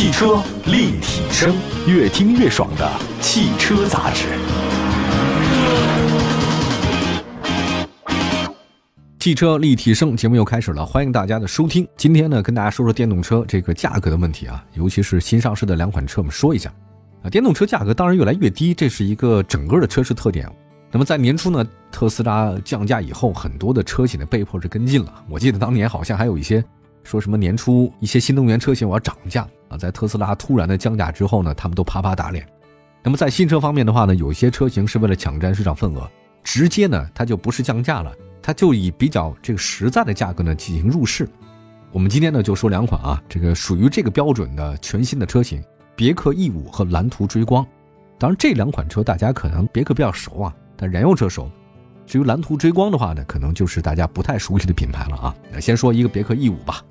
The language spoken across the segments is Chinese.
汽车立体声，越听越爽的汽车杂志。汽车立体声节目又开始了，欢迎大家的收听。今天呢，跟大家说说电动车这个价格的问题啊，尤其是新上市的两款车，我们说一下。啊，电动车价格当然越来越低，这是一个整个的车市特点。那么在年初呢，特斯拉降价以后，很多的车企呢被迫是跟进了。我记得当年好像还有一些说什么年初一些新能源车型我要涨价啊，在特斯拉突然的降价之后呢，他们都啪啪打脸。那么在新车方面的话呢，有些车型是为了抢占市场份额，直接呢它就不是降价了，它就以比较这个实在的价格呢进行入市。我们今天呢就说两款啊，这个属于这个标准的全新的车型。别克 E 五和蓝图追光，当然这两款车大家可能别克比较熟啊，但燃油车熟。至于蓝图追光的话呢，可能就是大家不太熟悉的品牌了啊。那先说一个别克 E 五吧。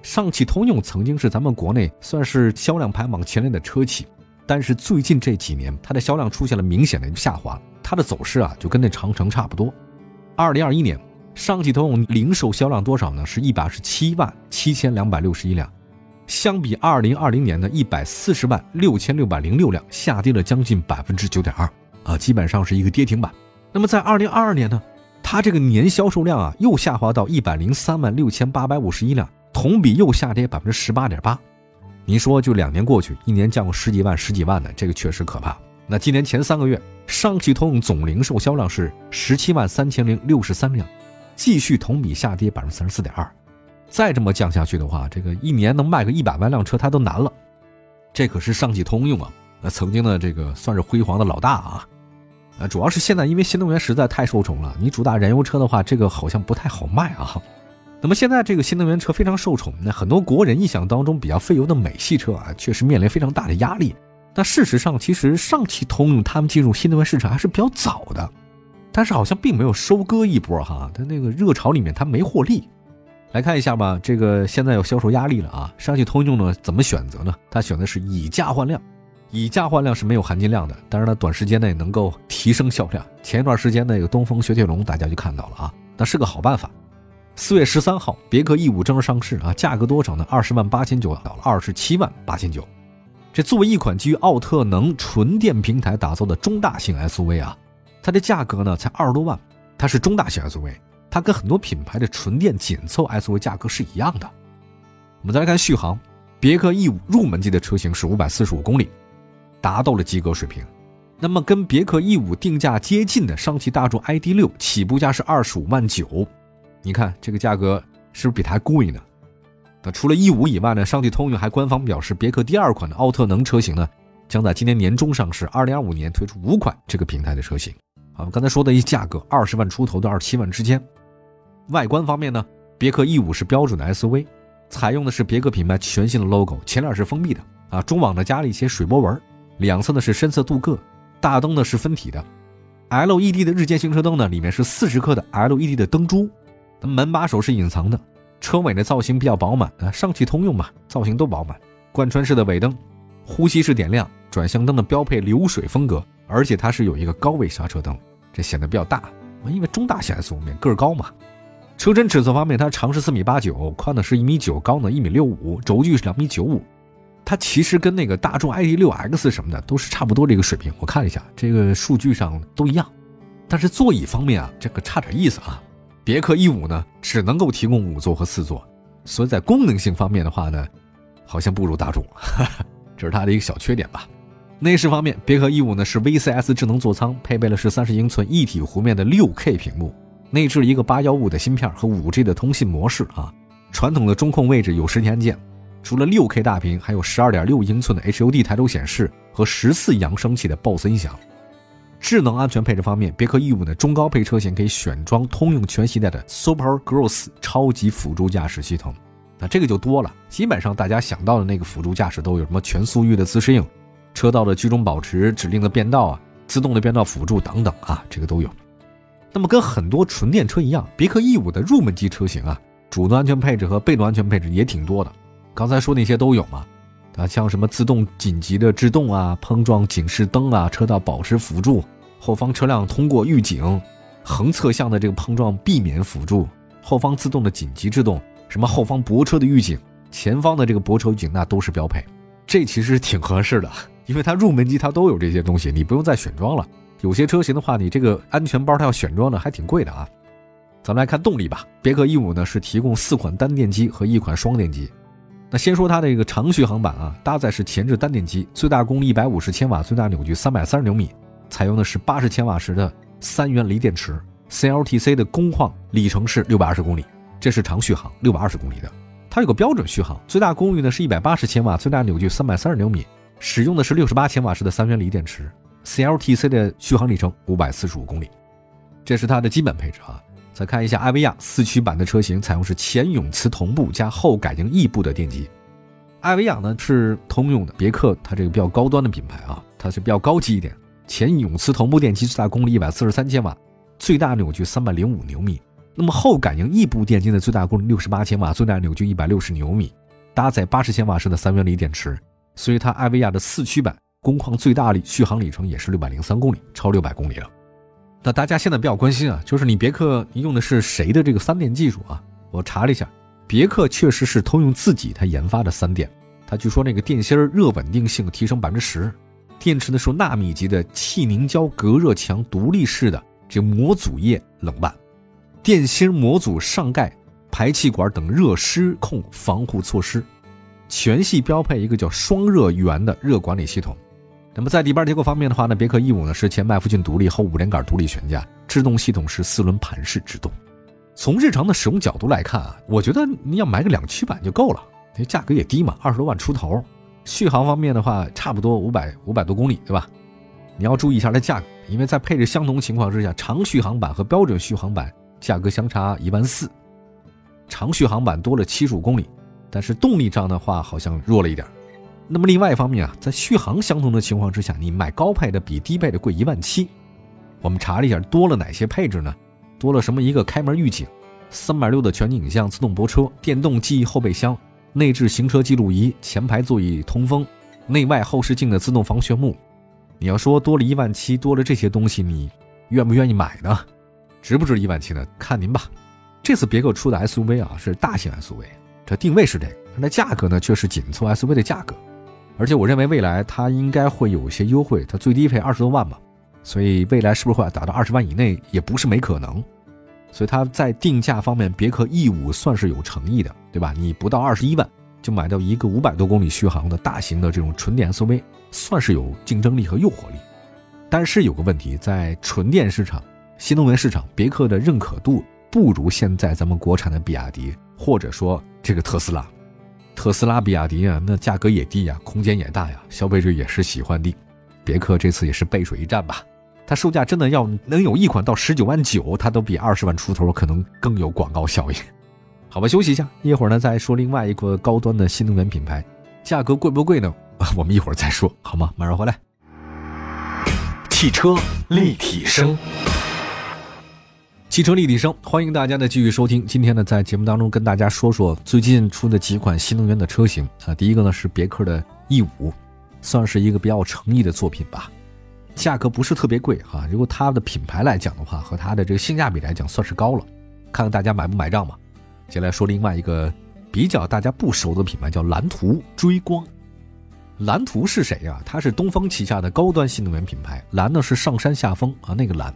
上汽通用曾经是咱们国内算是销量排行前列的车企，但是最近这几年它的销量出现了明显的下滑，它的走势啊就跟那长城差不多。二零二一年，上汽通用零售销量多少呢？是一百二十七万七千两百六十一辆。相比二零二零年的一百四十万六千六百零六辆，下跌了将近百分之九点二啊，基本上是一个跌停板。那么在二零二二年呢，它这个年销售量啊又下滑到一百零三万六千八百五十一辆，同比又下跌百分之十八点八。您说就两年过去，一年降十几万、十几万的，这个确实可怕。那今年前三个月，上汽通用总零售销量是十七万三千零六十三辆，继续同比下跌百分之三十四点二。再这么降下去的话，这个一年能卖个一百万辆车，它都难了。这可是上汽通用啊，那曾经的这个算是辉煌的老大啊。呃，主要是现在因为新能源实在太受宠了，你主打燃油车的话，这个好像不太好卖啊。那么现在这个新能源车非常受宠，那很多国人印象当中比较费油的美系车啊，确实面临非常大的压力。那事实上，其实上汽通用他们进入新能源市场还是比较早的，但是好像并没有收割一波哈，它那个热潮里面它没获利。来看一下吧，这个现在有销售压力了啊。上汽通用呢怎么选择呢？它选的是以价换量，以价换量是没有含金量的，但是呢短时间内能够提升销量。前一段时间那个东风雪铁龙大家就看到了啊，那是个好办法。四月十三号，别克 E 五正式上市啊，价格多少呢？二十万八千九到了二十七万八千九。这作为一款基于奥特能纯电平台打造的中大型 SUV 啊，它的价格呢才二十多万，它是中大型 SUV。它跟很多品牌的纯电紧凑 SUV 价格是一样的。我们再来看续航，别克 E 五入门级的车型是五百四十五公里，达到了及格水平。那么跟别克 E 五定价接近的上汽大众 ID 六起步价是二十五万九，你看这个价格是不是比它贵呢？那除了 E 五以外呢，上汽通用还官方表示，别克第二款的奥特能车型呢，将在今年年中上市，二零二五年推出五款这个平台的车型。啊，刚才说的一价格二十万出头到二十七万之间。外观方面呢，别克 E 五是标准的 SUV，采用的是别克品牌全新的 logo，前脸是封闭的啊，中网呢加了一些水波纹，两侧呢是深色镀铬，大灯呢是分体的，LED 的日间行车灯呢里面是四十克的 LED 的灯珠，门把手是隐藏的，车尾的造型比较饱满啊，上汽通用嘛，造型都饱满，贯穿式的尾灯，呼吸式点亮，转向灯的标配流水风格，而且它是有一个高位刹车灯，这显得比较大，因为中大型 SUV 个儿高嘛。车身尺寸方面，它长是四米八九，宽呢是一米九，高呢一米六五，轴距是两米九五。它其实跟那个大众 ID 六 X 什么的都是差不多这个水平。我看了一下，这个数据上都一样。但是座椅方面啊，这个差点意思啊。别克 E 五呢只能够提供五座和四座，所以在功能性方面的话呢，好像不如大众，这是它的一个小缺点吧。内饰方面，别克 E 五呢是 VCS 智能座舱，配备了是三十英寸一体弧面的六 K 屏幕。内置一个八幺五的芯片和五 G 的通信模式啊，传统的中控位置有实体按键，除了六 K 大屏，还有十二点六英寸的 HUD 抬头显示和十四扬声器的 BOSS 音响。智能安全配置方面，别克 E 五的中高配车型可以选装通用全系带的 Super Cruise 超级辅助驾驶系统，那这个就多了，基本上大家想到的那个辅助驾驶都有什么全速域的自适应、车道的居中保持、指令的变道啊、自动的变道辅助等等啊，这个都有。那么跟很多纯电车一样，别克 E 五的入门级车型啊，主动安全配置和被动安全配置也挺多的。刚才说那些都有嘛，啊，像什么自动紧急的制动啊、碰撞警示灯啊、车道保持辅助、后方车辆通过预警、横侧向的这个碰撞避免辅助、后方自动的紧急制动、什么后方泊车的预警、前方的这个泊车预警，那都是标配。这其实挺合适的，因为它入门级它都有这些东西，你不用再选装了。有些车型的话，你这个安全包它要选装的还挺贵的啊。咱们来看动力吧，别克 E 五呢是提供四款单电机和一款双电机。那先说它的一个长续航版啊，搭载是前置单电机，最大功率一百五十千瓦，最大扭矩三百三十牛米，采用的是八十千瓦时的三元锂电池，CLTC 的工况里程是六百二十公里，这是长续航六百二十公里的。它有个标准续航，最大功率呢是一百八十千瓦，最大扭矩三百三十牛米，使用的是六十八千瓦时的三元锂电池，CLTC 的续航里程五百四十五公里，这是它的基本配置啊。再看一下艾维亚四驱版的车型，采用是前永磁同步加后感应异步的电机。艾维亚呢是通用的，别克它这个比较高端的品牌啊，它是比较高级一点。前永磁同步电机最大功率一百四十三千瓦，最大扭矩三百零五牛米。那么后感应异步电机的最大功率六十八千瓦，最大扭矩一百六十牛米，搭载八十千瓦时的三元锂电池，所以它艾维亚的四驱版工况最大里续航里程也是六百零三公里，超六百公里了。那大家现在比较关心啊，就是你别克用的是谁的这个三电技术啊？我查了一下，别克确实是通用自己它研发的三电，它据说那个电芯热稳定性提升百分之十，电池呢是纳米级的气凝胶隔热墙独立式的这模组液冷拌，电芯模组上盖排气管等热失控防护措施，全系标配一个叫双热源的热管理系统。那么在底盘结构方面的话呢，别克 E 五呢是前麦弗逊独立后五连杆独立悬架，制动系统是四轮盘式制动。从日常的使用角度来看啊，我觉得你要买个两驱版就够了，这价格也低嘛，二十多万出头。续航方面的话，差不多五百五百多公里，对吧？你要注意一下它价格，因为在配置相同情况之下，长续航版和标准续航版价格相差一万四，长续航版多了七十五公里，但是动力上的话好像弱了一点。那么另外一方面啊，在续航相同的情况之下，你买高配的比低配的贵一万七。我们查了一下，多了哪些配置呢？多了什么？一个开门预警，三百六的全景影像，自动泊车，电动记忆后备箱，内置行车记录仪，前排座椅通风，内外后视镜的自动防眩目。你要说多了一万七，多了这些东西，你愿不愿意买呢？值不值一万七呢？看您吧。这次别克出的 SUV 啊，是大型 SUV，这定位是这个，那价格呢却是紧凑 SUV 的价格。而且我认为未来它应该会有一些优惠，它最低配二十多万嘛，所以未来是不是会达到二十万以内也不是没可能。所以它在定价方面，别克 E 五算是有诚意的，对吧？你不到二十一万就买到一个五百多公里续航的大型的这种纯电 SUV，算是有竞争力和诱惑力。但是有个问题，在纯电市场、新能源市场，别克的认可度不如现在咱们国产的比亚迪，或者说这个特斯拉。特斯拉、比亚迪啊，那价格也低呀，空间也大呀，消费者也是喜欢的。别克这次也是背水一战吧？它售价真的要能有一款到十九万九，它都比二十万出头可能更有广告效应。好吧，休息一下，一会儿呢再说另外一个高端的新能源品牌，价格贵不贵呢？我们一会儿再说，好吗？马上回来。汽车立体声。汽车立体声，欢迎大家的继续收听。今天呢，在节目当中跟大家说说最近出的几款新能源的车型啊。第一个呢是别克的 E 五，算是一个比较诚意的作品吧，价格不是特别贵哈。如果它的品牌来讲的话，和它的这个性价比来讲，算是高了。看看大家买不买账嘛。接下来说另外一个比较大家不熟的品牌，叫蓝图追光。蓝图是谁呀？它是东风旗下的高端新能源品牌。蓝呢是上山下风啊，那个蓝。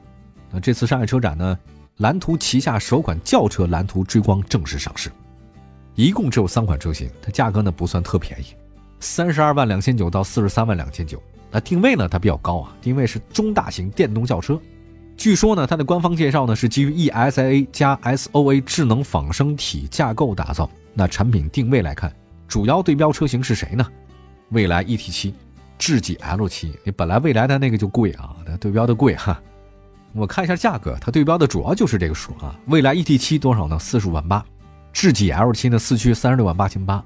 那这次上海车展呢？蓝图旗下首款轿车蓝图追光正式上市，一共只有三款车型，它价格呢不算特便宜，三十二万两千九到四十三万两千九。那定位呢它比较高啊，定位是中大型电动轿车。据说呢它的官方介绍呢是基于 ESA 加 SOA 智能仿生体架构打造。那产品定位来看，主要对标车型是谁呢？蔚来 ET7、智己 L7。你本来蔚来的那个就贵啊，它对标的贵哈。我看一下价格，它对标的主要就是这个数啊。蔚来 ET7 多少呢？四十五万八。智己 L7 呢？四驱三十六万八千八。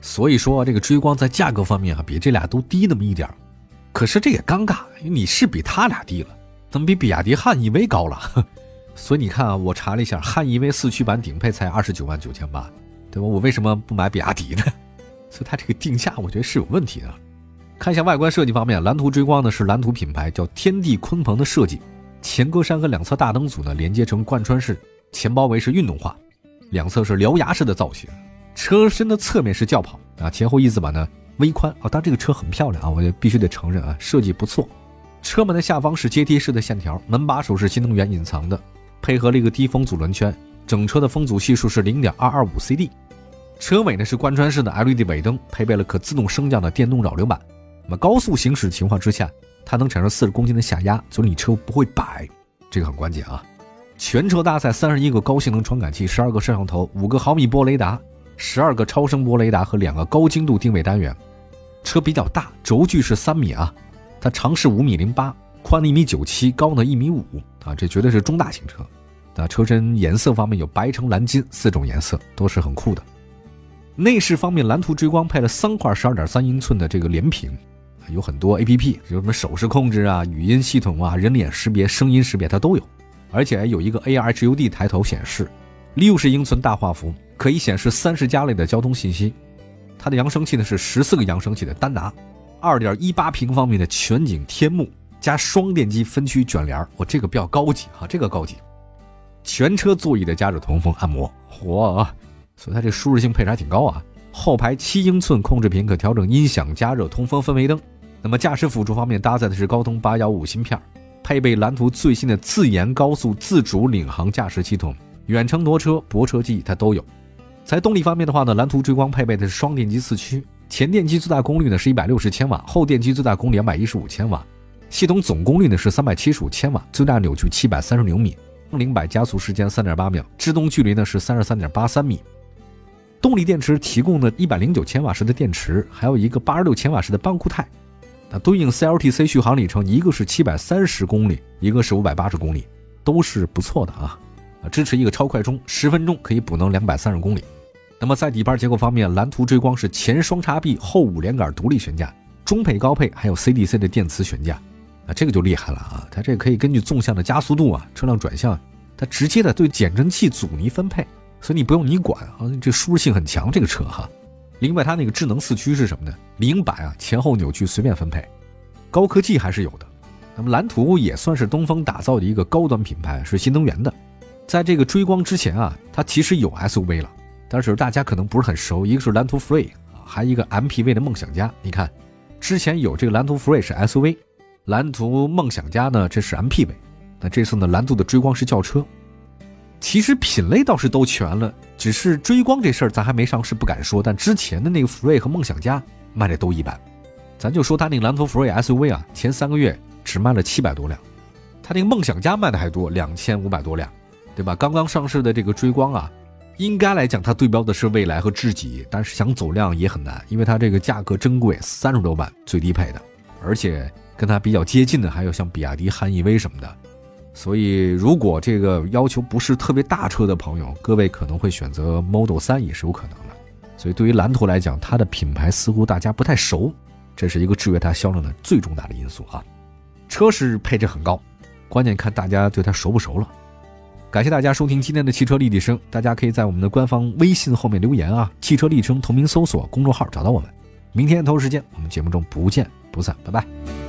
所以说这个追光在价格方面啊，比这俩都低那么一点可是这也尴尬，你是比他俩低了，怎么比比亚迪汉 EV 高了？所以你看啊，我查了一下，汉 EV 四驱版顶配才二十九万九千八，对吧？我为什么不买比亚迪呢？所以它这个定价我觉得是有问题的。看一下外观设计方面，蓝图追光呢是蓝图品牌叫天地鲲鹏的设计。前格栅和两侧大灯组呢连接成贯穿式，前包围是运动化，两侧是獠牙式的造型，车身的侧面是轿跑啊，前后翼子板呢微宽啊，但这个车很漂亮啊，我就必须得承认啊，设计不错。车门的下方是阶梯式的线条，门把手是新能源隐藏的，配合了一个低风阻轮圈，整车的风阻系数是零点二二五 CD。车尾呢是贯穿式的 LED 尾灯，配备了可自动升降的电动扰流板。那么高速行驶情况之下，它能产生四十公斤的下压，所以你车不会摆，这个很关键啊。全车搭载三十一个高性能传感器，十二个摄像头，五个毫米波雷达，十二个超声波雷达和两个高精度定位单元。车比较大，轴距是三米啊，它长是五米零八，宽一米九七，高呢一米五啊，这绝对是中大型车。那车身颜色方面有白、橙、蓝、金四种颜色，都是很酷的。内饰方面，蓝图追光配了三块十二点三英寸的这个连屏，有很多 A P P，有什么手势控制啊、语音系统啊、人脸识别、声音识别，它都有。而且有一个 A R H U D 抬头显示，六十英寸大画幅，可以显示三十家类的交通信息。它的扬声器呢是十四个扬声器的丹拿，二点一八平方米的全景天幕加双电机分区卷帘我这个比较高级哈，这个高级。全车座椅的加热通风按摩，嚯！所以它这舒适性配置还挺高啊！后排七英寸控制屏可调整音响、加热、通风、氛围灯。那么驾驶辅助方面搭载的是高通八幺五芯片，配备蓝图最新的自研高速自主领航驾驶系统，远程挪车、泊车记忆它都有。在动力方面的话呢，蓝图追光配备的是双电机四驱，前电机最大功率呢是一百六十千瓦，后电机最大功率两百一十五千瓦，系统总功率呢是三百七十五千瓦，最大扭矩七百三十牛米，零百加速时间三点八秒，制动距离呢是三十三点八三米。动力电池提供的一百零九千瓦时的电池，还有一个八十六千瓦时的半固态，那对应 CLTC 续航里程，一个是七百三十公里，一个是五百八十公里，都是不错的啊！啊，支持一个超快充，十分钟可以补能两百三十公里。那么在底盘结构方面，蓝图追光是前双叉臂后五连杆独立悬架，中配高配还有 CDC 的电磁悬架，啊，这个就厉害了啊！它这可以根据纵向的加速度啊，车辆转向，它直接的对减震器阻尼分配。所以你不用你管啊，这舒适性很强，这个车哈。另外，它那个智能四驱是什么呢？零百啊，前后扭矩随便分配，高科技还是有的。那么蓝图也算是东风打造的一个高端品牌，是新能源的。在这个追光之前啊，它其实有 SUV 了，但是大家可能不是很熟。一个是蓝图 Free 啊，还一个 MPV 的梦想家。你看，之前有这个蓝图 Free 是 SUV，蓝图梦想家呢这是 MPV，那这次呢蓝图的追光是轿车。其实品类倒是都全了，只是追光这事儿咱还没上市，不敢说。但之前的那个福瑞和梦想家卖的都一般，咱就说他那个蓝图福瑞 SUV 啊，前三个月只卖了七百多辆，他那个梦想家卖的还多，两千五百多辆，对吧？刚刚上市的这个追光啊，应该来讲它对标的是蔚来和智己，但是想走量也很难，因为它这个价格珍贵，三十多万最低配的，而且跟它比较接近的还有像比亚迪汉 EV 什么的。所以，如果这个要求不是特别大车的朋友，各位可能会选择 Model 3也是有可能的。所以，对于蓝图来讲，它的品牌似乎大家不太熟，这是一个制约它销量的最重大的因素啊。车是配置很高，关键看大家对它熟不熟了。感谢大家收听今天的汽车立体声，大家可以在我们的官方微信后面留言啊，汽车立体声同名搜索公众号找到我们。明天同一时间，我们节目中不见不散，拜拜。